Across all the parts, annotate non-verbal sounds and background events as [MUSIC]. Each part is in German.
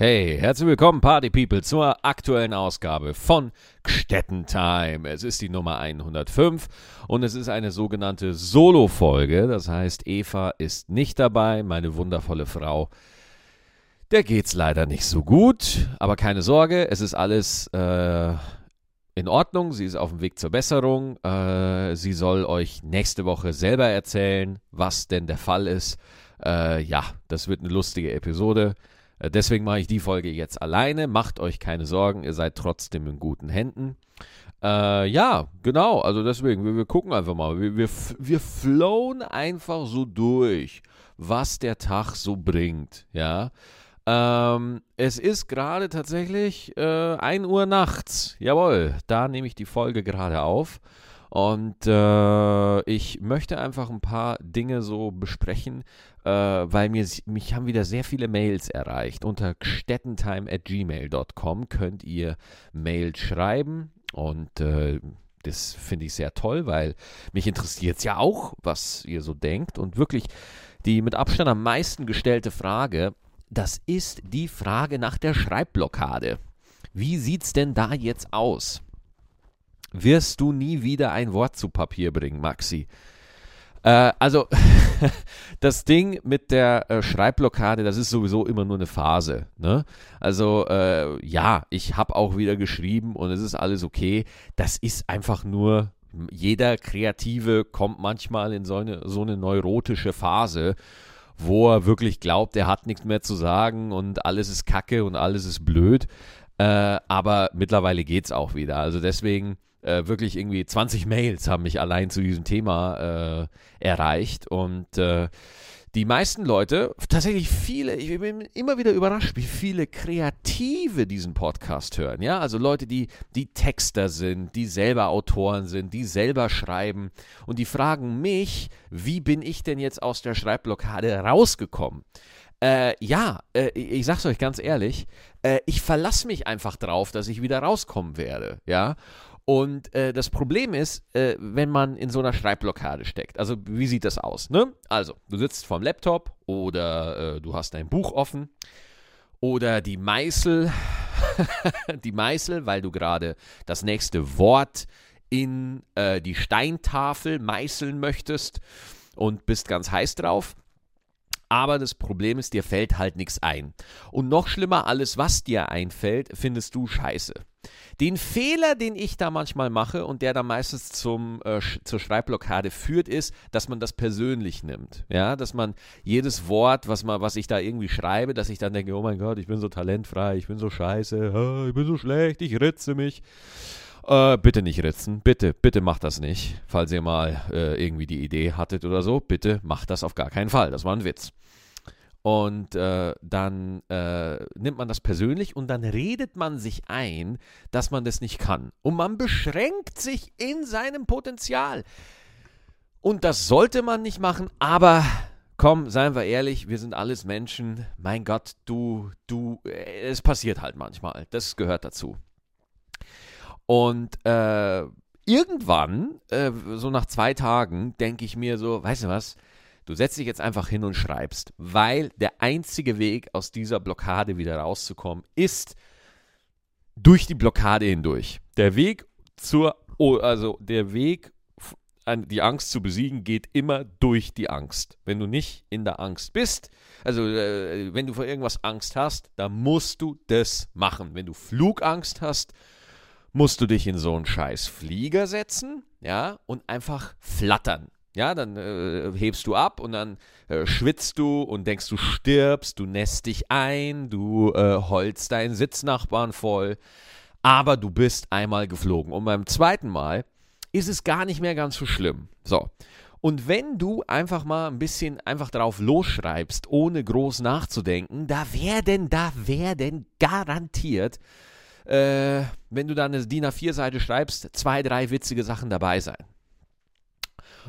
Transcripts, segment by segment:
Hey, herzlich willkommen, Party People, zur aktuellen Ausgabe von Gstetten Time. Es ist die Nummer 105 und es ist eine sogenannte Solo-Folge. Das heißt, Eva ist nicht dabei, meine wundervolle Frau. Der geht's leider nicht so gut, aber keine Sorge, es ist alles äh, in Ordnung. Sie ist auf dem Weg zur Besserung. Äh, sie soll euch nächste Woche selber erzählen, was denn der Fall ist. Äh, ja, das wird eine lustige Episode. Äh, deswegen mache ich die Folge jetzt alleine. Macht euch keine Sorgen, ihr seid trotzdem in guten Händen. Äh, ja, genau. Also deswegen, wir, wir gucken einfach mal. Wir, wir, wir flown einfach so durch, was der Tag so bringt. Ja. Ähm, es ist gerade tatsächlich äh, 1 Uhr nachts. Jawohl, da nehme ich die Folge gerade auf. Und äh, ich möchte einfach ein paar Dinge so besprechen, äh, weil mir, mich haben wieder sehr viele Mails erreicht. Unter gstettentime.gmail.com könnt ihr Mails schreiben und äh, das finde ich sehr toll, weil mich interessiert es ja auch, was ihr so denkt. Und wirklich die mit Abstand am meisten gestellte Frage, das ist die Frage nach der Schreibblockade. Wie sieht es denn da jetzt aus? Wirst du nie wieder ein Wort zu Papier bringen, Maxi. Äh, also, [LAUGHS] das Ding mit der äh, Schreibblockade, das ist sowieso immer nur eine Phase. Ne? Also, äh, ja, ich habe auch wieder geschrieben und es ist alles okay. Das ist einfach nur, jeder Kreative kommt manchmal in so eine, so eine neurotische Phase wo er wirklich glaubt, er hat nichts mehr zu sagen und alles ist kacke und alles ist blöd. Äh, aber mittlerweile geht es auch wieder. Also deswegen äh, wirklich irgendwie 20 Mails haben mich allein zu diesem Thema äh, erreicht und äh, die meisten Leute, tatsächlich viele, ich bin immer wieder überrascht, wie viele Kreative diesen Podcast hören. Ja, also Leute, die, die Texter sind, die selber Autoren sind, die selber schreiben und die fragen mich, wie bin ich denn jetzt aus der Schreibblockade rausgekommen? Äh, ja, äh, ich sag's euch ganz ehrlich, äh, ich verlasse mich einfach drauf, dass ich wieder rauskommen werde, ja. Und äh, das Problem ist, äh, wenn man in so einer Schreibblockade steckt. Also, wie sieht das aus? Ne? Also, du sitzt vorm Laptop oder äh, du hast dein Buch offen oder die Meißel, [LAUGHS] die Meißel, weil du gerade das nächste Wort in äh, die Steintafel meißeln möchtest und bist ganz heiß drauf. Aber das Problem ist, dir fällt halt nichts ein. Und noch schlimmer, alles, was dir einfällt, findest du scheiße. Den Fehler, den ich da manchmal mache und der da meistens zum, äh, zur Schreibblockade führt, ist, dass man das persönlich nimmt. Ja, dass man jedes Wort, was, man, was ich da irgendwie schreibe, dass ich dann denke, oh mein Gott, ich bin so talentfrei, ich bin so scheiße, ich bin so schlecht, ich ritze mich. Äh, bitte nicht ritzen. Bitte, bitte macht das nicht. Falls ihr mal äh, irgendwie die Idee hattet oder so, bitte macht das auf gar keinen Fall. Das war ein Witz. Und äh, dann äh, nimmt man das persönlich und dann redet man sich ein, dass man das nicht kann. Und man beschränkt sich in seinem Potenzial. Und das sollte man nicht machen, aber komm, seien wir ehrlich, wir sind alles Menschen. Mein Gott, du, du, äh, es passiert halt manchmal. Das gehört dazu. Und äh, irgendwann, äh, so nach zwei Tagen, denke ich mir so, weißt du was, du setzt dich jetzt einfach hin und schreibst, weil der einzige Weg aus dieser Blockade wieder rauszukommen ist durch die Blockade hindurch. Der Weg zur, also der Weg, die Angst zu besiegen, geht immer durch die Angst. Wenn du nicht in der Angst bist, also äh, wenn du vor irgendwas Angst hast, dann musst du das machen. Wenn du Flugangst hast, musst du dich in so einen scheiß Flieger setzen, ja, und einfach flattern. Ja, dann äh, hebst du ab und dann äh, schwitzt du und denkst, du stirbst, du nässt dich ein, du äh, holst deinen Sitznachbarn voll, aber du bist einmal geflogen. Und beim zweiten Mal ist es gar nicht mehr ganz so schlimm. So. Und wenn du einfach mal ein bisschen einfach drauf losschreibst, ohne groß nachzudenken, da werden, da werden garantiert äh, wenn du da eine DIN A4-Seite schreibst, zwei, drei witzige Sachen dabei sein.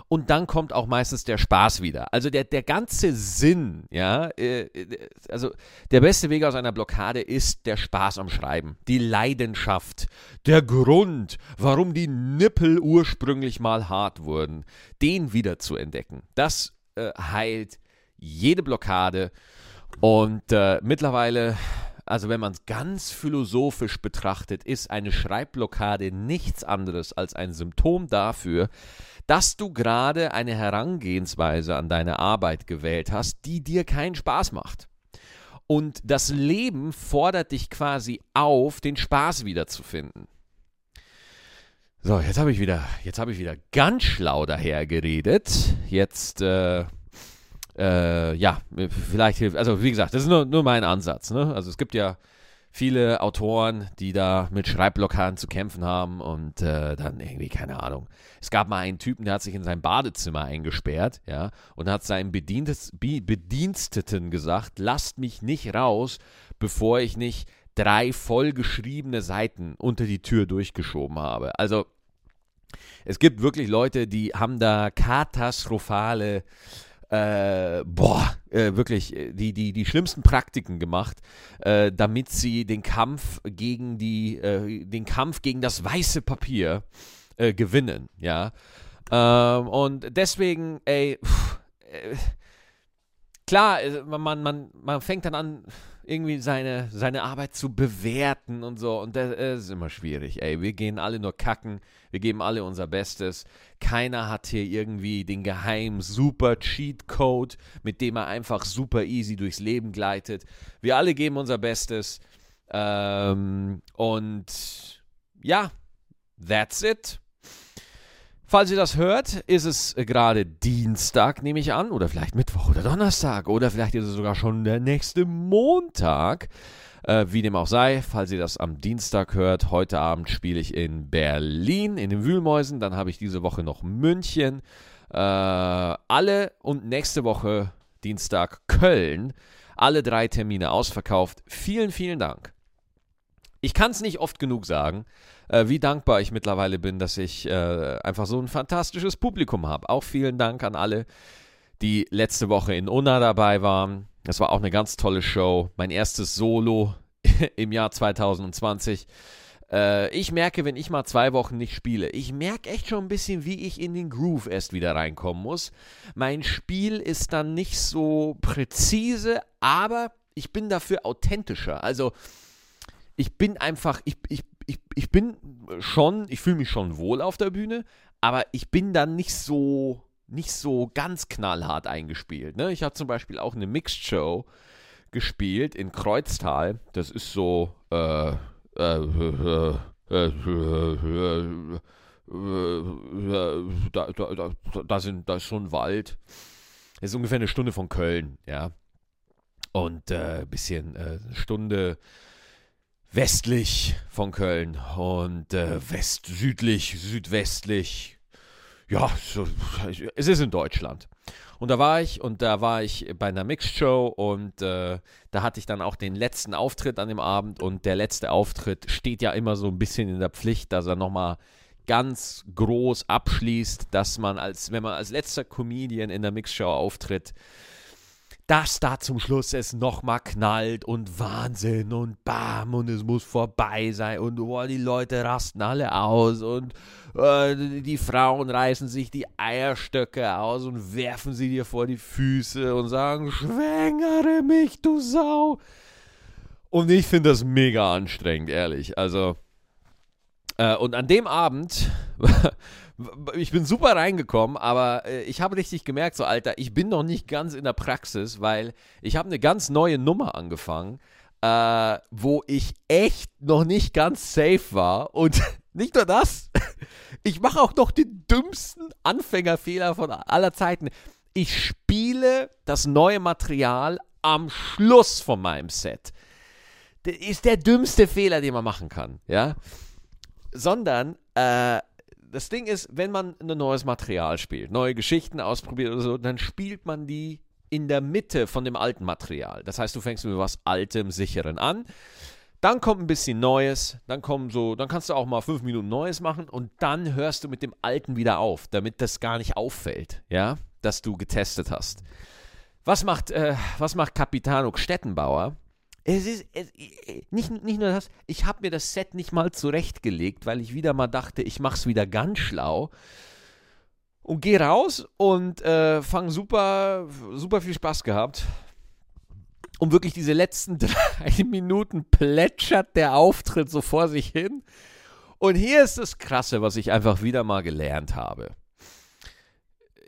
Und dann kommt auch meistens der Spaß wieder. Also der, der ganze Sinn, ja, äh, äh, also der beste Weg aus einer Blockade ist der Spaß am Schreiben, die Leidenschaft, der Grund, warum die Nippel ursprünglich mal hart wurden, den wieder zu entdecken. Das äh, heilt jede Blockade und äh, mittlerweile also wenn man es ganz philosophisch betrachtet, ist eine Schreibblockade nichts anderes als ein Symptom dafür, dass du gerade eine Herangehensweise an deine Arbeit gewählt hast, die dir keinen Spaß macht. Und das Leben fordert dich quasi auf, den Spaß wiederzufinden. So, jetzt habe ich wieder, jetzt habe ich wieder ganz schlau daher geredet. Jetzt, äh, äh, ja, vielleicht hilft, also wie gesagt, das ist nur, nur mein Ansatz. Ne? Also es gibt ja viele Autoren, die da mit Schreibblockaden zu kämpfen haben und äh, dann irgendwie, keine Ahnung. Es gab mal einen Typen, der hat sich in sein Badezimmer eingesperrt, ja, und hat seinem Bediensteten gesagt, lasst mich nicht raus, bevor ich nicht drei vollgeschriebene Seiten unter die Tür durchgeschoben habe. Also es gibt wirklich Leute, die haben da katastrophale äh, boah, äh, wirklich äh, die, die, die schlimmsten Praktiken gemacht, äh, damit sie den Kampf gegen die, äh, den Kampf gegen das weiße Papier äh, gewinnen, ja. Ähm, und deswegen, ey, pff, klar, man, man, man fängt dann an, irgendwie seine, seine Arbeit zu bewerten und so. Und das, das ist immer schwierig, ey. Wir gehen alle nur kacken. Wir geben alle unser Bestes. Keiner hat hier irgendwie den geheimen super Cheat Code, mit dem er einfach super easy durchs Leben gleitet. Wir alle geben unser Bestes. Ähm, und ja, that's it. Falls ihr das hört, ist es gerade Dienstag, nehme ich an, oder vielleicht Mittwoch oder Donnerstag, oder vielleicht ist es sogar schon der nächste Montag. Äh, wie dem auch sei, falls ihr das am Dienstag hört, heute Abend spiele ich in Berlin, in den Wühlmäusen, dann habe ich diese Woche noch München. Äh, alle und nächste Woche Dienstag Köln. Alle drei Termine ausverkauft. Vielen, vielen Dank. Ich kann es nicht oft genug sagen äh, wie dankbar ich mittlerweile bin, dass ich äh, einfach so ein fantastisches Publikum habe. Auch vielen Dank an alle, die letzte Woche in Unna dabei waren. Das war auch eine ganz tolle Show. Mein erstes Solo [LAUGHS] im Jahr 2020. Äh, ich merke, wenn ich mal zwei Wochen nicht spiele, ich merke echt schon ein bisschen, wie ich in den Groove erst wieder reinkommen muss. Mein Spiel ist dann nicht so präzise, aber ich bin dafür authentischer. Also ich bin einfach, ich, ich, ich, ich bin schon, ich fühle mich schon wohl auf der Bühne, aber ich bin dann nicht so, nicht so ganz knallhart eingespielt. Ne? Ich habe zum Beispiel auch eine Mixed Show gespielt in Kreuztal. Das ist so, äh, äh, äh, da, da, da, da, sind, da ist so ein Wald. Das ist ungefähr eine Stunde von Köln, ja. Und ein äh, bisschen äh, Stunde westlich von Köln und äh, west, südlich, südwestlich. Ja, so, es ist in Deutschland. Und da war ich und da war ich bei einer Mixshow und äh, da hatte ich dann auch den letzten Auftritt an dem Abend und der letzte Auftritt steht ja immer so ein bisschen in der Pflicht, dass er nochmal ganz groß abschließt, dass man als, wenn man als letzter Comedian in der Mixshow auftritt, dass da zum Schluss es nochmal knallt und Wahnsinn und bam und es muss vorbei sein und oh, die Leute rasten alle aus und äh, die Frauen reißen sich die Eierstöcke aus und werfen sie dir vor die Füße und sagen, schwängere mich, du Sau. Und ich finde das mega anstrengend, ehrlich. Also, äh, und an dem Abend [LAUGHS] ich bin super reingekommen, aber äh, ich habe richtig gemerkt, so Alter, ich bin noch nicht ganz in der Praxis, weil ich habe eine ganz neue Nummer angefangen, äh, wo ich echt noch nicht ganz safe war und [LAUGHS] nicht nur das, [LAUGHS] ich mache auch noch den dümmsten Anfängerfehler von aller Zeiten. Ich spiele das neue Material am Schluss von meinem Set. Das ist der dümmste Fehler, den man machen kann, ja. Sondern äh, das Ding ist, wenn man ein neues Material spielt, neue Geschichten ausprobiert oder so, dann spielt man die in der Mitte von dem alten Material. Das heißt, du fängst mit was Altem, Sicheren an. Dann kommt ein bisschen Neues, dann kommen so, dann kannst du auch mal fünf Minuten Neues machen und dann hörst du mit dem Alten wieder auf, damit das gar nicht auffällt, ja, dass du getestet hast. Was macht, äh, was macht Capitano Stettenbauer? Es ist es, nicht, nicht nur das, ich habe mir das Set nicht mal zurechtgelegt, weil ich wieder mal dachte, ich mache es wieder ganz schlau. Und gehe raus und äh, fange super, super viel Spaß gehabt. Und wirklich diese letzten [LAUGHS] drei Minuten plätschert der Auftritt so vor sich hin. Und hier ist das Krasse, was ich einfach wieder mal gelernt habe.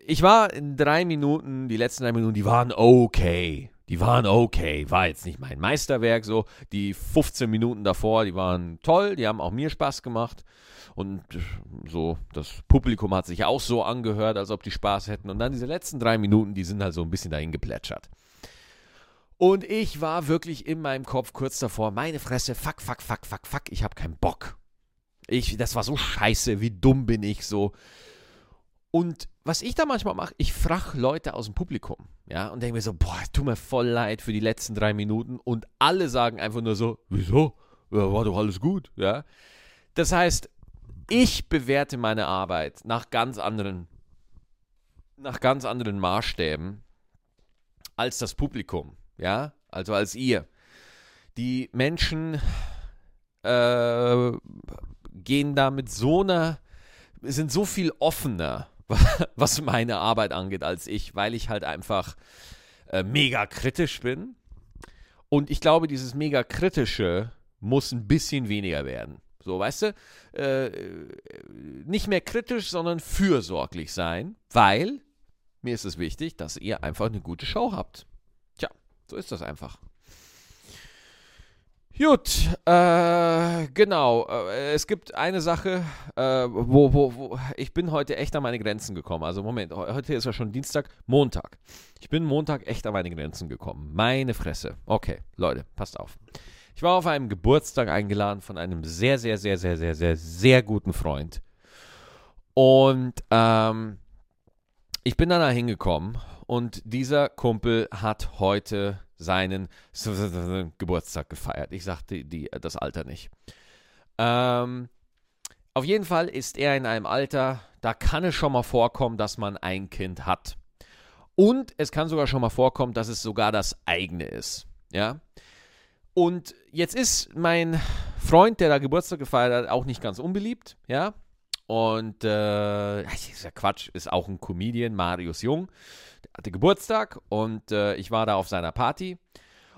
Ich war in drei Minuten, die letzten drei Minuten, die waren okay. Die waren okay. War jetzt nicht mein Meisterwerk so. Die 15 Minuten davor, die waren toll. Die haben auch mir Spaß gemacht. Und so, das Publikum hat sich auch so angehört, als ob die Spaß hätten. Und dann diese letzten drei Minuten, die sind halt so ein bisschen dahin geplätschert. Und ich war wirklich in meinem Kopf kurz davor, meine Fresse, fuck, fuck, fuck, fuck, fuck, ich habe keinen Bock. Ich, das war so scheiße, wie dumm bin ich so. Und was ich da manchmal mache, ich frage Leute aus dem Publikum, ja, und denke mir so, boah, tut mir voll leid für die letzten drei Minuten. Und alle sagen einfach nur so, wieso? Ja, war doch alles gut, ja. Das heißt, ich bewerte meine Arbeit nach ganz anderen, nach ganz anderen Maßstäben als das Publikum, ja, also als ihr. Die Menschen äh, gehen da mit so einer, sind so viel offener, [LAUGHS] was meine Arbeit angeht, als ich, weil ich halt einfach äh, mega kritisch bin. Und ich glaube, dieses mega kritische muss ein bisschen weniger werden. So, weißt du, äh, nicht mehr kritisch, sondern fürsorglich sein, weil mir ist es wichtig, dass ihr einfach eine gute Show habt. Tja, so ist das einfach. Gut, äh, genau. Äh, es gibt eine Sache, äh, wo, wo, wo ich bin heute echt an meine Grenzen gekommen. Also Moment, heute ist ja schon Dienstag, Montag. Ich bin Montag echt an meine Grenzen gekommen. Meine Fresse. Okay, Leute, passt auf. Ich war auf einem Geburtstag eingeladen von einem sehr, sehr, sehr, sehr, sehr, sehr, sehr guten Freund. Und ähm, ich bin dann da hingekommen und dieser Kumpel hat heute seinen Geburtstag gefeiert. Ich sagte die, das Alter nicht. Ähm, auf jeden Fall ist er in einem Alter, da kann es schon mal vorkommen, dass man ein Kind hat. Und es kann sogar schon mal vorkommen, dass es sogar das eigene ist. Ja. Und jetzt ist mein Freund, der da Geburtstag gefeiert hat, auch nicht ganz unbeliebt, ja. Und äh, ist ja Quatsch, ist auch ein Comedian, Marius Jung. Hatte Geburtstag und äh, ich war da auf seiner Party.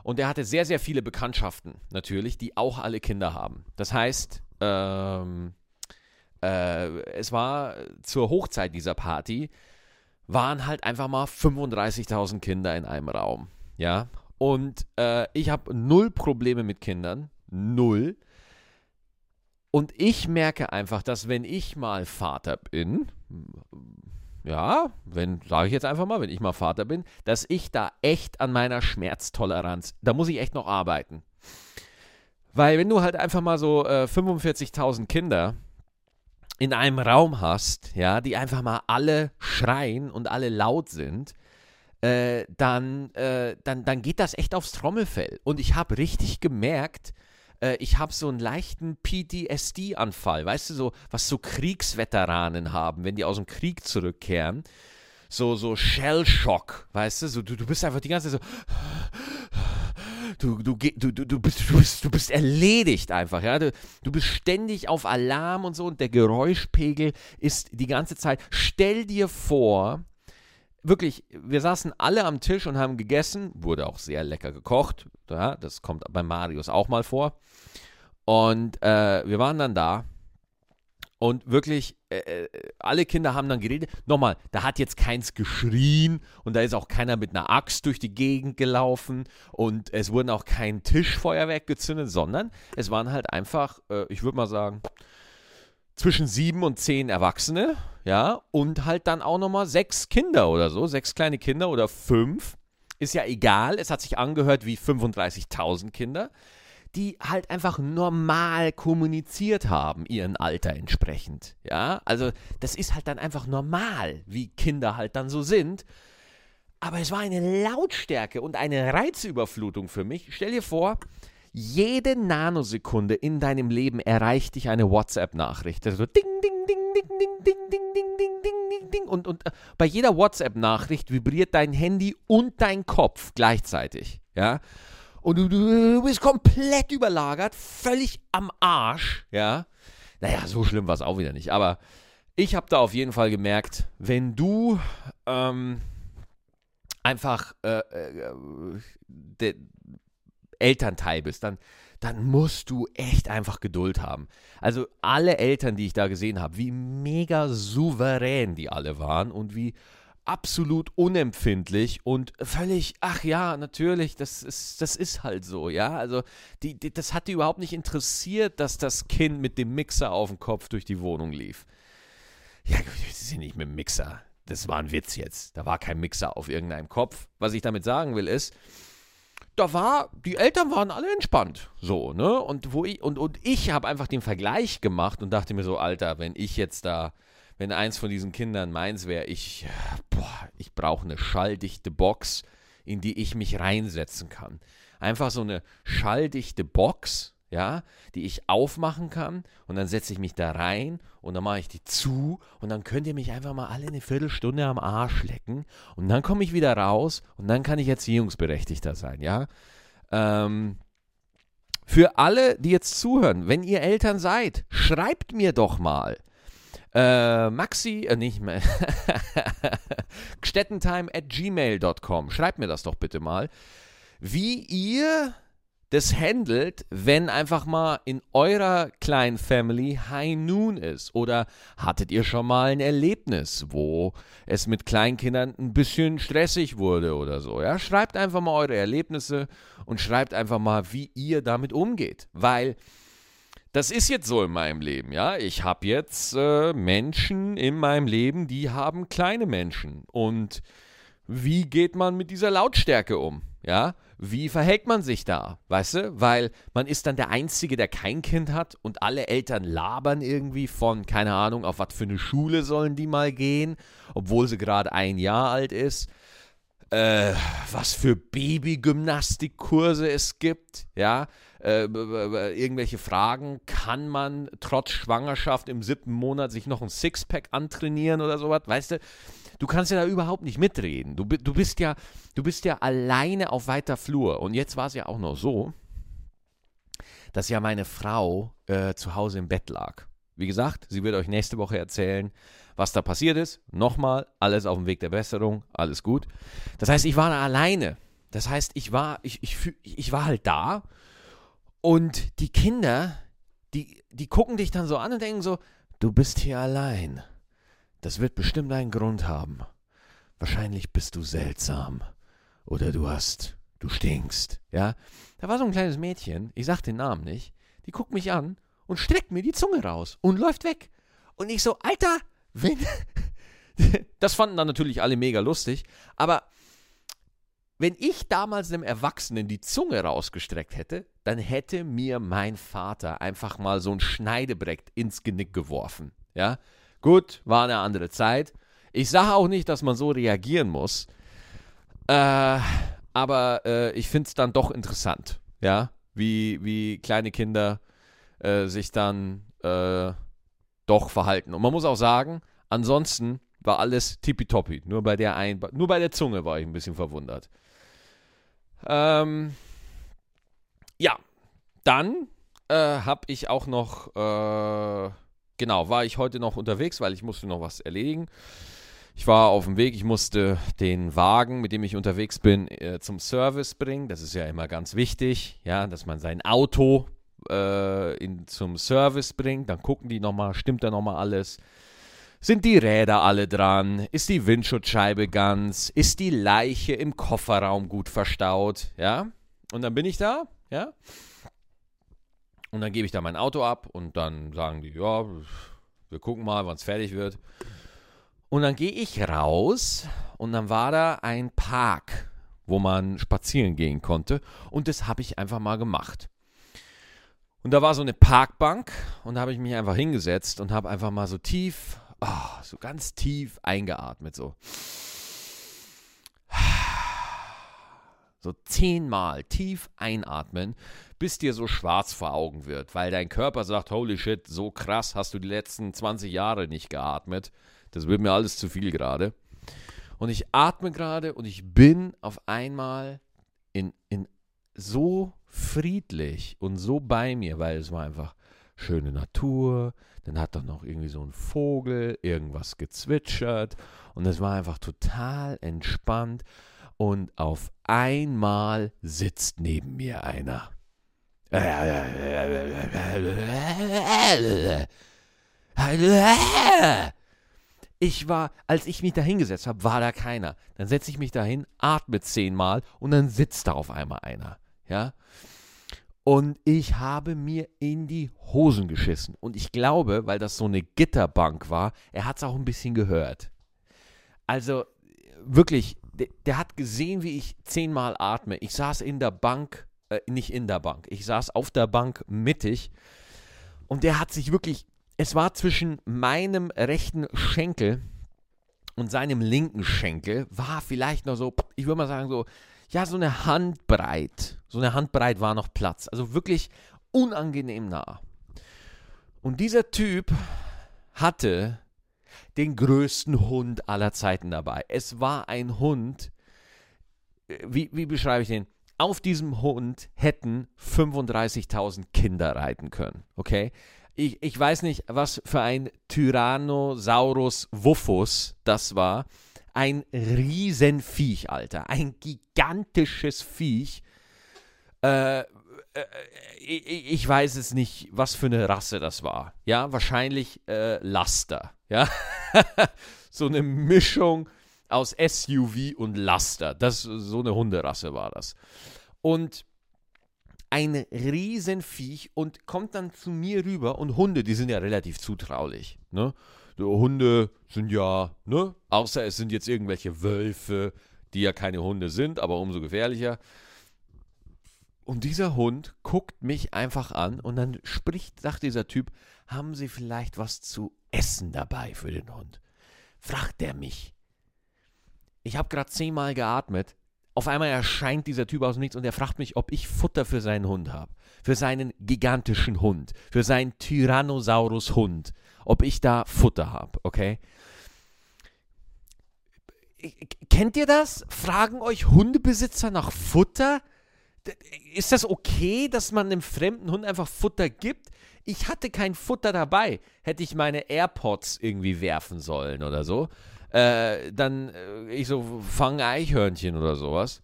Und er hatte sehr, sehr viele Bekanntschaften natürlich, die auch alle Kinder haben. Das heißt, ähm, äh, es war zur Hochzeit dieser Party, waren halt einfach mal 35.000 Kinder in einem Raum. Ja, und äh, ich habe null Probleme mit Kindern. Null. Und ich merke einfach, dass wenn ich mal Vater bin, ja, wenn, sage ich jetzt einfach mal, wenn ich mal Vater bin, dass ich da echt an meiner Schmerztoleranz, da muss ich echt noch arbeiten. Weil wenn du halt einfach mal so äh, 45.000 Kinder in einem Raum hast, ja, die einfach mal alle schreien und alle laut sind, äh, dann, äh, dann, dann geht das echt aufs Trommelfell. Und ich habe richtig gemerkt, äh, ich habe so einen leichten PTSD-Anfall, weißt du, so, was so Kriegsveteranen haben, wenn die aus dem Krieg zurückkehren. So, so Shell-Shock, weißt du, so, du, du bist einfach die ganze Zeit so. Du, du, du, du, bist, du, bist, du bist erledigt einfach, ja. Du, du bist ständig auf Alarm und so und der Geräuschpegel ist die ganze Zeit. Stell dir vor, wirklich, wir saßen alle am Tisch und haben gegessen, wurde auch sehr lecker gekocht. Ja, das kommt bei Marius auch mal vor. Und äh, wir waren dann da und wirklich, äh, äh, alle Kinder haben dann geredet. Nochmal, da hat jetzt keins geschrien und da ist auch keiner mit einer Axt durch die Gegend gelaufen und es wurden auch kein Tischfeuerwerk gezündet, sondern es waren halt einfach, äh, ich würde mal sagen, zwischen sieben und zehn Erwachsene, ja, und halt dann auch nochmal sechs Kinder oder so, sechs kleine Kinder oder fünf. Ist ja egal, es hat sich angehört wie 35.000 Kinder, die halt einfach normal kommuniziert haben, ihren Alter entsprechend. Ja, also das ist halt dann einfach normal, wie Kinder halt dann so sind. Aber es war eine Lautstärke und eine Reizüberflutung für mich. Stell dir vor, jede Nanosekunde in deinem Leben erreicht dich eine WhatsApp-Nachricht. Also ding, ding, ding, ding, ding, ding, ding, ding, ding, ding, ding, ding. Und, und bei jeder WhatsApp-Nachricht vibriert dein Handy und dein Kopf gleichzeitig. Ja. Und du, du bist komplett überlagert, völlig am Arsch. Ja. Naja, so schlimm war es auch wieder nicht. Aber ich habe da auf jeden Fall gemerkt, wenn du ähm, einfach äh, äh, Elternteil bist, dann, dann musst du echt einfach Geduld haben. Also alle Eltern, die ich da gesehen habe, wie mega souverän die alle waren und wie absolut unempfindlich und völlig, ach ja, natürlich, das ist, das ist halt so, ja. Also die, die, das hat die überhaupt nicht interessiert, dass das Kind mit dem Mixer auf dem Kopf durch die Wohnung lief. Ja, sie sind nicht mit dem Mixer. Das war ein Witz jetzt. Da war kein Mixer auf irgendeinem Kopf. Was ich damit sagen will, ist, da war, die Eltern waren alle entspannt. So, ne? Und, wo ich, und, und ich habe einfach den Vergleich gemacht und dachte mir so, Alter, wenn ich jetzt da, wenn eins von diesen Kindern meins wäre, ich, boah, ich brauche eine schalldichte Box, in die ich mich reinsetzen kann. Einfach so eine schalldichte Box, ja, die ich aufmachen kann und dann setze ich mich da rein und dann mache ich die zu und dann könnt ihr mich einfach mal alle eine Viertelstunde am Arsch lecken und dann komme ich wieder raus und dann kann ich Erziehungsberechtigter sein, ja. Ähm, für alle, die jetzt zuhören, wenn ihr Eltern seid, schreibt mir doch mal. Äh, Maxi, äh, nicht mehr, [LAUGHS] gstettentime at gmail.com. Schreibt mir das doch bitte mal, wie ihr das handelt, wenn einfach mal in eurer kleinen Family High Noon ist? Oder hattet ihr schon mal ein Erlebnis, wo es mit Kleinkindern ein bisschen stressig wurde oder so? Ja, schreibt einfach mal eure Erlebnisse und schreibt einfach mal, wie ihr damit umgeht, weil das ist jetzt so in meinem Leben, ja. Ich habe jetzt äh, Menschen in meinem Leben, die haben kleine Menschen und wie geht man mit dieser Lautstärke um? Ja, wie verhält man sich da? Weißt du? Weil man ist dann der Einzige, der kein Kind hat und alle Eltern labern irgendwie von, keine Ahnung, auf was für eine Schule sollen die mal gehen, obwohl sie gerade ein Jahr alt ist. Äh, was für Babygymnastikkurse es gibt, ja, äh, irgendwelche Fragen, kann man trotz Schwangerschaft im siebten Monat sich noch ein Sixpack antrainieren oder sowas, weißt du? Du kannst ja da überhaupt nicht mitreden. Du, du, bist ja, du bist ja alleine auf weiter Flur. Und jetzt war es ja auch noch so, dass ja meine Frau äh, zu Hause im Bett lag. Wie gesagt, sie wird euch nächste Woche erzählen, was da passiert ist. Nochmal, alles auf dem Weg der Besserung, alles gut. Das heißt, ich war da alleine. Das heißt, ich war, ich, ich, ich war halt da und die Kinder, die, die gucken dich dann so an und denken so, du bist hier allein. Das wird bestimmt einen Grund haben. Wahrscheinlich bist du seltsam. Oder du hast, du stinkst, ja? Da war so ein kleines Mädchen, ich sag den Namen nicht, die guckt mich an und streckt mir die Zunge raus und läuft weg. Und ich so, Alter, wenn. [LAUGHS] das fanden dann natürlich alle mega lustig, aber wenn ich damals einem Erwachsenen die Zunge rausgestreckt hätte, dann hätte mir mein Vater einfach mal so ein Schneidebrett ins Genick geworfen, ja? Gut, war eine andere Zeit. Ich sage auch nicht, dass man so reagieren muss. Äh, aber äh, ich finde es dann doch interessant, ja, wie, wie kleine Kinder äh, sich dann äh, doch verhalten. Und man muss auch sagen, ansonsten war alles tippitoppi. Nur bei der ein, nur bei der Zunge war ich ein bisschen verwundert. Ähm, ja, dann äh, habe ich auch noch äh, genau, war ich heute noch unterwegs, weil ich musste noch was erledigen. Ich war auf dem Weg, ich musste den Wagen, mit dem ich unterwegs bin, äh, zum Service bringen. Das ist ja immer ganz wichtig, ja, dass man sein Auto äh, in, zum Service bringt. Dann gucken die nochmal, stimmt da nochmal alles. Sind die Räder alle dran? Ist die Windschutzscheibe ganz? Ist die Leiche im Kofferraum gut verstaut? Ja? Und dann bin ich da, ja? Und dann gebe ich da mein Auto ab und dann sagen die, ja, wir gucken mal, wann es fertig wird. Und dann gehe ich raus und dann war da ein Park, wo man spazieren gehen konnte. Und das habe ich einfach mal gemacht. Und da war so eine Parkbank und da habe ich mich einfach hingesetzt und habe einfach mal so tief, oh, so ganz tief eingeatmet, so. So zehnmal tief einatmen, bis dir so schwarz vor Augen wird, weil dein Körper sagt, holy shit, so krass hast du die letzten 20 Jahre nicht geatmet. Das wird mir alles zu viel gerade. Und ich atme gerade und ich bin auf einmal in, in so friedlich und so bei mir, weil es war einfach schöne Natur, dann hat doch noch irgendwie so ein Vogel irgendwas gezwitschert und es war einfach total entspannt und auf einmal sitzt neben mir einer. Ich war, als ich mich da hingesetzt habe, war da keiner. Dann setze ich mich dahin, atme zehnmal und dann sitzt da auf einmal einer. Ja. Und ich habe mir in die Hosen geschissen. Und ich glaube, weil das so eine Gitterbank war, er hat es auch ein bisschen gehört. Also wirklich, der, der, hat gesehen, wie ich zehnmal atme. Ich saß in der Bank, äh, nicht in der Bank, ich saß auf der Bank mittig. Und der hat sich wirklich, es war zwischen meinem rechten Schenkel und seinem linken Schenkel, war vielleicht noch so, ich würde mal sagen, so ja, so eine Handbreit. So eine Handbreit war noch Platz. Also wirklich unangenehm nah. Und dieser Typ hatte den größten Hund aller Zeiten dabei. Es war ein Hund, äh, wie, wie beschreibe ich den? Auf diesem Hund hätten 35.000 Kinder reiten können. Okay? Ich, ich weiß nicht, was für ein Tyrannosaurus Wuffus das war ein Riesenviech, Alter. Ein gigantisches Viech. Äh, äh, ich, ich, weiß es nicht, was für eine Rasse das war. Ja, wahrscheinlich äh, Laster. Ja, [LAUGHS] so eine Mischung aus SUV und Laster. Das, so eine Hunderasse war das. Und ein Riesenviech und kommt dann zu mir rüber und Hunde, die sind ja relativ zutraulich. Ne? Hunde sind ja, ne? Außer es sind jetzt irgendwelche Wölfe, die ja keine Hunde sind, aber umso gefährlicher. Und dieser Hund guckt mich einfach an und dann spricht, sagt dieser Typ, haben Sie vielleicht was zu essen dabei für den Hund? Fragt er mich. Ich habe gerade zehnmal geatmet. Auf einmal erscheint dieser Typ aus dem Nichts und er fragt mich, ob ich Futter für seinen Hund habe. Für seinen gigantischen Hund. Für seinen Tyrannosaurus-Hund ob ich da Futter habe, okay? Kennt ihr das? Fragen euch Hundebesitzer nach Futter? Ist das okay, dass man einem fremden Hund einfach Futter gibt? Ich hatte kein Futter dabei. Hätte ich meine AirPods irgendwie werfen sollen oder so. Äh, dann, äh, ich so, fang Eichhörnchen oder sowas.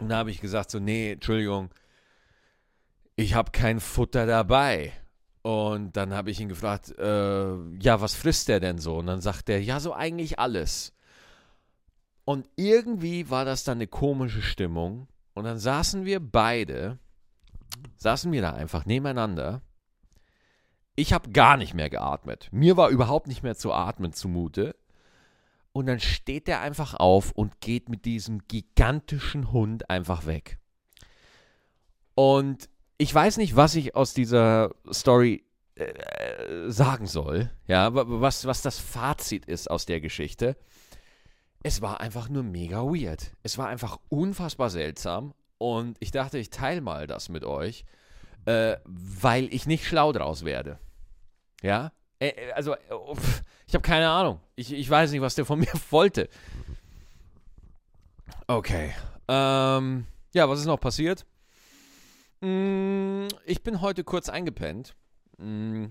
Und da habe ich gesagt, so, nee, Entschuldigung, ich habe kein Futter dabei. Und dann habe ich ihn gefragt, äh, ja, was frisst der denn so? Und dann sagt er, ja, so eigentlich alles. Und irgendwie war das dann eine komische Stimmung. Und dann saßen wir beide, saßen wir da einfach nebeneinander. Ich habe gar nicht mehr geatmet. Mir war überhaupt nicht mehr zu atmen zumute. Und dann steht er einfach auf und geht mit diesem gigantischen Hund einfach weg. Und ich weiß nicht, was ich aus dieser Story äh, sagen soll, ja, was, was das Fazit ist aus der Geschichte. Es war einfach nur mega weird. Es war einfach unfassbar seltsam und ich dachte, ich teile mal das mit euch, äh, weil ich nicht schlau draus werde. Ja, äh, äh also, ich habe keine Ahnung. Ich, ich weiß nicht, was der von [LAUGHS] mir wollte. Okay. Ähm, ja, was ist noch passiert? Mm, ich bin heute kurz eingepennt. Mm.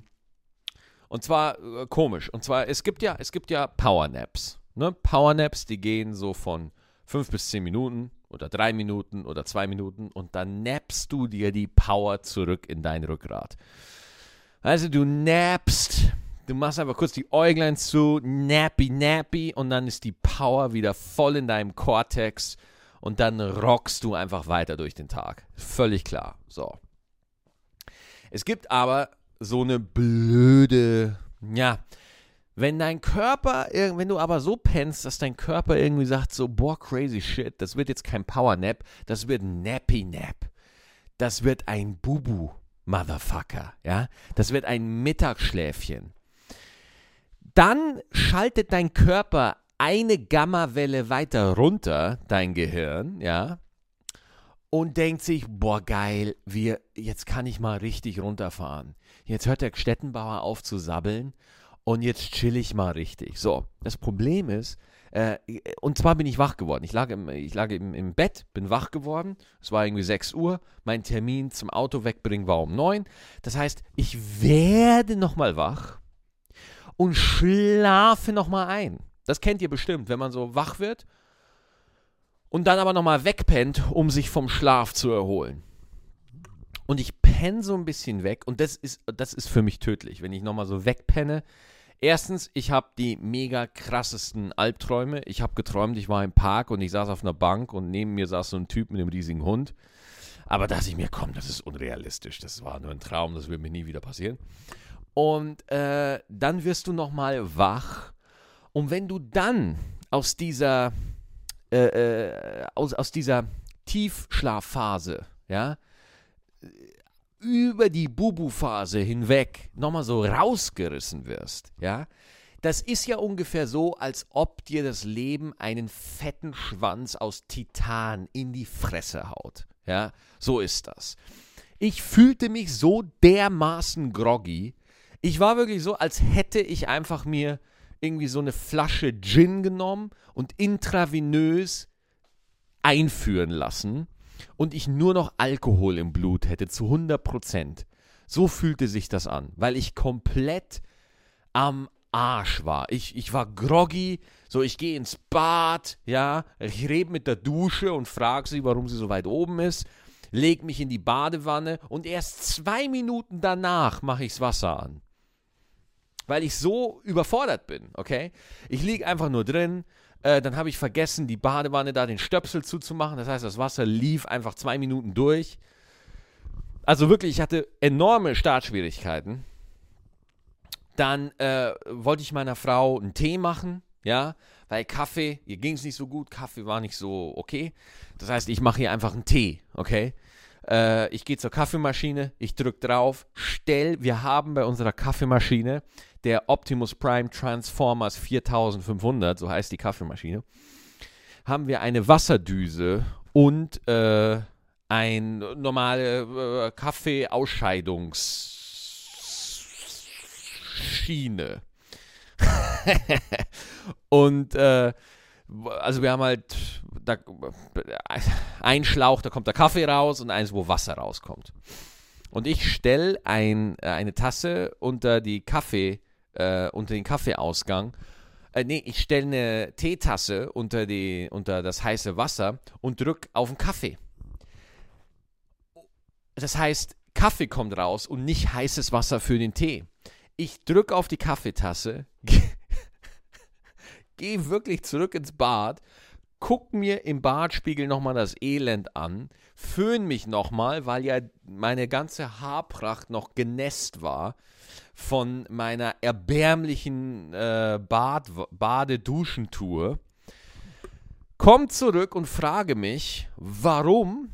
Und zwar äh, komisch. Und zwar, es gibt ja, es gibt ja Powernaps. Ne? Powernaps, die gehen so von 5 bis 10 Minuten oder 3 Minuten oder 2 Minuten und dann nappst du dir die Power zurück in dein Rückgrat. Also du nappst, du machst einfach kurz die Äuglein zu, nappy, nappy und dann ist die Power wieder voll in deinem Cortex und dann rockst du einfach weiter durch den Tag. Völlig klar. So. Es gibt aber so eine blöde, ja, wenn dein Körper, wenn du aber so pennst, dass dein Körper irgendwie sagt so, boah, crazy shit, das wird jetzt kein Power Nap, das wird ein Nappy Nap. Das wird ein Bubu, Motherfucker, ja. Das wird ein Mittagsschläfchen. Dann schaltet dein Körper eine Gammawelle weiter runter, dein Gehirn, ja, und denkt sich, boah, geil, wir, jetzt kann ich mal richtig runterfahren. Jetzt hört der Stettenbauer auf zu sabbeln und jetzt chill ich mal richtig. So, das Problem ist, äh, und zwar bin ich wach geworden. Ich lag, im, ich lag im, im Bett, bin wach geworden. Es war irgendwie 6 Uhr. Mein Termin zum Auto wegbringen war um 9. Das heißt, ich werde nochmal wach und schlafe nochmal ein. Das kennt ihr bestimmt, wenn man so wach wird und dann aber nochmal wegpennt, um sich vom Schlaf zu erholen. Und ich penne so ein bisschen weg und das ist, das ist für mich tödlich, wenn ich nochmal so wegpenne. Erstens, ich habe die mega krassesten Albträume. Ich habe geträumt, ich war im Park und ich saß auf einer Bank und neben mir saß so ein Typ mit einem riesigen Hund. Aber dachte ich mir, komm, das ist unrealistisch. Das war nur ein Traum, das wird mir nie wieder passieren. Und äh, dann wirst du nochmal wach. Und wenn du dann aus dieser, äh, äh, aus, aus dieser Tiefschlafphase, ja, über die Bubu-Phase hinweg nochmal so rausgerissen wirst, ja, das ist ja ungefähr so, als ob dir das Leben einen fetten Schwanz aus Titan in die Fresse haut. Ja, so ist das. Ich fühlte mich so dermaßen groggy. Ich war wirklich so, als hätte ich einfach mir irgendwie so eine Flasche Gin genommen und intravenös einführen lassen und ich nur noch Alkohol im Blut hätte zu 100 Prozent. So fühlte sich das an, weil ich komplett am Arsch war. Ich, ich war groggy, so ich gehe ins Bad, ja, ich rede mit der Dusche und frage sie, warum sie so weit oben ist, leg mich in die Badewanne und erst zwei Minuten danach mache ich das Wasser an. Weil ich so überfordert bin, okay? Ich liege einfach nur drin, äh, dann habe ich vergessen, die Badewanne da den Stöpsel zuzumachen. Das heißt, das Wasser lief einfach zwei Minuten durch. Also wirklich, ich hatte enorme Startschwierigkeiten. Dann äh, wollte ich meiner Frau einen Tee machen, ja, weil Kaffee, ihr ging es nicht so gut, Kaffee war nicht so okay. Das heißt, ich mache hier einfach einen Tee, okay? Äh, ich gehe zur Kaffeemaschine, ich drücke drauf, stell, wir haben bei unserer Kaffeemaschine der Optimus Prime Transformers 4500, so heißt die Kaffeemaschine, haben wir eine Wasserdüse und äh, ein normale äh, Kaffeeausscheidungsschiene. [LAUGHS] und äh, also wir haben halt da, ein Schlauch, da kommt der Kaffee raus und eins, wo Wasser rauskommt. Und ich stelle ein, eine Tasse unter die Kaffee äh, unter den Kaffeeausgang. Äh, nee, ich stelle eine Teetasse unter, die, unter das heiße Wasser und drücke auf den Kaffee. Das heißt, Kaffee kommt raus und nicht heißes Wasser für den Tee. Ich drücke auf die Kaffeetasse, [LAUGHS] gehe wirklich zurück ins Bad, guck mir im Badspiegel nochmal das Elend an, föhn mich nochmal, weil ja meine ganze Haarpracht noch genässt war von meiner erbärmlichen äh, Bad Badeduschentour, komme zurück und frage mich, warum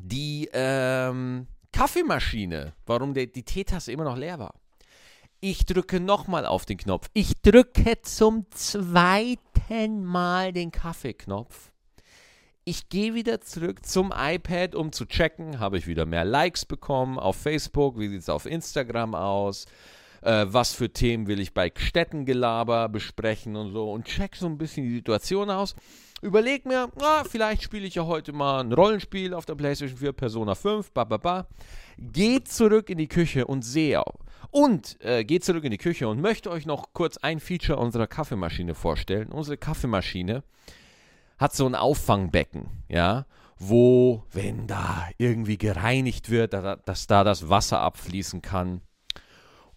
die ähm, Kaffeemaschine, warum der, die Teetasse immer noch leer war. Ich drücke nochmal auf den Knopf. Ich drücke zum zweiten Mal den Kaffeeknopf. Ich gehe wieder zurück zum iPad, um zu checken, habe ich wieder mehr Likes bekommen auf Facebook, wie sieht es auf Instagram aus, äh, was für Themen will ich bei Städtengelaber besprechen und so und check so ein bisschen die Situation aus. Überleg mir, na, vielleicht spiele ich ja heute mal ein Rollenspiel auf der PlayStation 4, Persona 5, ba, ba, ba. Geh zurück in die Küche und sehe und äh, geht zurück in die Küche und möchte euch noch kurz ein Feature unserer Kaffeemaschine vorstellen. Unsere Kaffeemaschine hat so ein Auffangbecken, ja, wo, wenn da irgendwie gereinigt wird, dass da das Wasser abfließen kann.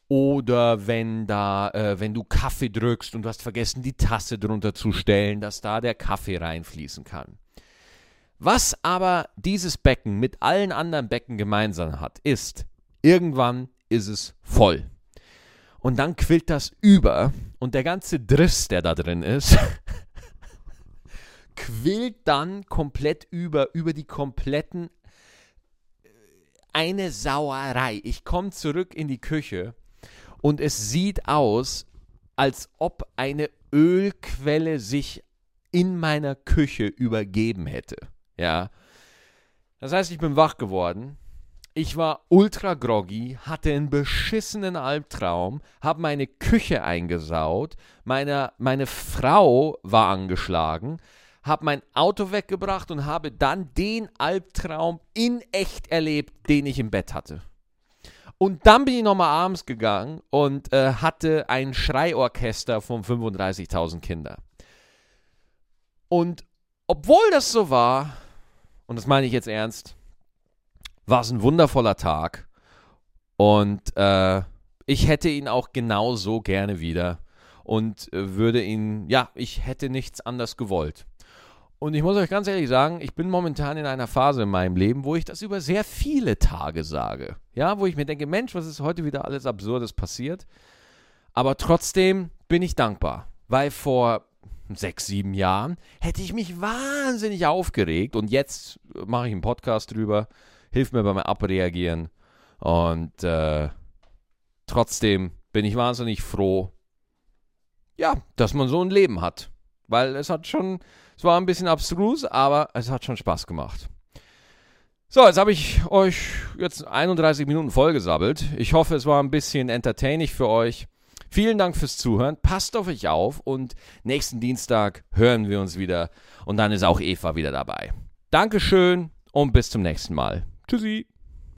Oder wenn da, äh, wenn du Kaffee drückst und du hast vergessen, die Tasse drunter zu stellen, dass da der Kaffee reinfließen kann. Was aber dieses Becken mit allen anderen Becken gemeinsam hat, ist, irgendwann ist es voll. Und dann quillt das über und der ganze Driss, der da drin ist, [LAUGHS] quillt dann komplett über, über die kompletten äh, eine Sauerei. Ich komme zurück in die Küche und es sieht aus, als ob eine Ölquelle sich in meiner Küche übergeben hätte. Ja. Das heißt, ich bin wach geworden. Ich war ultra groggy, hatte einen beschissenen Albtraum, habe meine Küche eingesaut, meine, meine Frau war angeschlagen, habe mein Auto weggebracht und habe dann den Albtraum in echt erlebt, den ich im Bett hatte. Und dann bin ich nochmal abends gegangen und äh, hatte ein Schreiorchester von 35.000 Kindern. Und obwohl das so war, und das meine ich jetzt ernst, war es ein wundervoller Tag. Und äh, ich hätte ihn auch genau so gerne wieder und äh, würde ihn, ja, ich hätte nichts anders gewollt. Und ich muss euch ganz ehrlich sagen, ich bin momentan in einer Phase in meinem Leben, wo ich das über sehr viele Tage sage. Ja, wo ich mir denke, Mensch, was ist heute wieder alles Absurdes passiert? Aber trotzdem bin ich dankbar, weil vor sechs, sieben Jahren hätte ich mich wahnsinnig aufgeregt und jetzt mache ich einen Podcast drüber, hilft mir beim Abreagieren und äh, trotzdem bin ich wahnsinnig froh, ja, dass man so ein Leben hat, weil es hat schon, es war ein bisschen abstrus, aber es hat schon Spaß gemacht. So, jetzt habe ich euch jetzt 31 Minuten vollgesabbelt. Ich hoffe, es war ein bisschen entertaining für euch. Vielen Dank fürs Zuhören. Passt auf euch auf und nächsten Dienstag hören wir uns wieder und dann ist auch Eva wieder dabei. Dankeschön und bis zum nächsten Mal. Tschüssi.